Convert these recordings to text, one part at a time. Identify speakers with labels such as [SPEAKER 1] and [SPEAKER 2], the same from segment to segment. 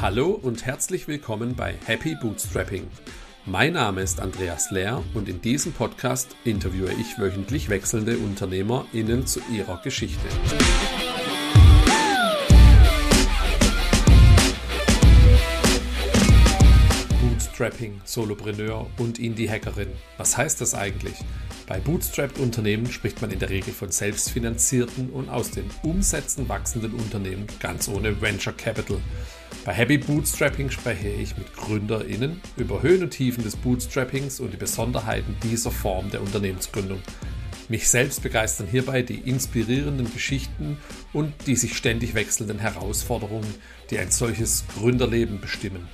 [SPEAKER 1] Hallo und herzlich willkommen bei Happy Bootstrapping. Mein Name ist Andreas Lehr und in diesem Podcast interviewe ich wöchentlich wechselnde UnternehmerInnen zu ihrer Geschichte. Bootstrapping, Solopreneur und Indie-Hackerin. Was heißt das eigentlich? Bei Bootstrapped-Unternehmen spricht man in der Regel von selbstfinanzierten und aus den Umsätzen wachsenden Unternehmen ganz ohne Venture Capital. Bei Happy Bootstrapping spreche ich mit GründerInnen über Höhen und Tiefen des Bootstrappings und die Besonderheiten dieser Form der Unternehmensgründung. Mich selbst begeistern hierbei die inspirierenden Geschichten und die sich ständig wechselnden Herausforderungen, die ein solches Gründerleben bestimmen.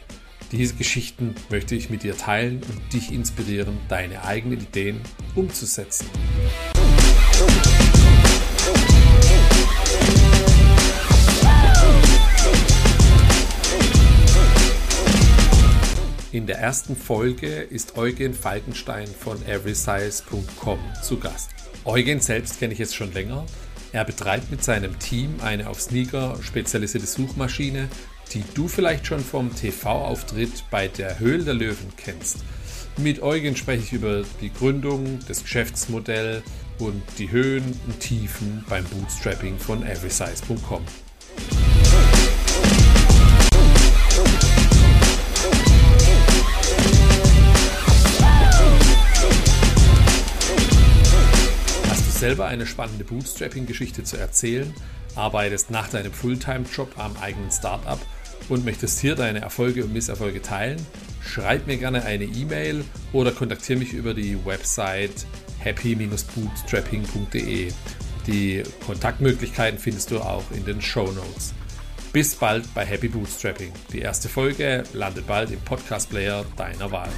[SPEAKER 1] Diese Geschichten möchte ich mit dir teilen und dich inspirieren, deine eigenen Ideen umzusetzen. In der ersten Folge ist Eugen Falkenstein von everysize.com zu Gast. Eugen selbst kenne ich jetzt schon länger. Er betreibt mit seinem Team eine auf Sneaker spezialisierte Suchmaschine, die du vielleicht schon vom TV-Auftritt bei der Höhle der Löwen kennst. Mit Eugen spreche ich über die Gründung, das Geschäftsmodell und die Höhen und Tiefen beim Bootstrapping von everysize.com. selber eine spannende Bootstrapping-Geschichte zu erzählen, arbeitest nach deinem Fulltime-Job am eigenen Startup und möchtest hier deine Erfolge und Misserfolge teilen, schreib mir gerne eine E-Mail oder kontaktiere mich über die Website happy-bootstrapping.de. Die Kontaktmöglichkeiten findest du auch in den Show Notes. Bis bald bei Happy Bootstrapping. Die erste Folge landet bald im Podcast Player deiner Wahl.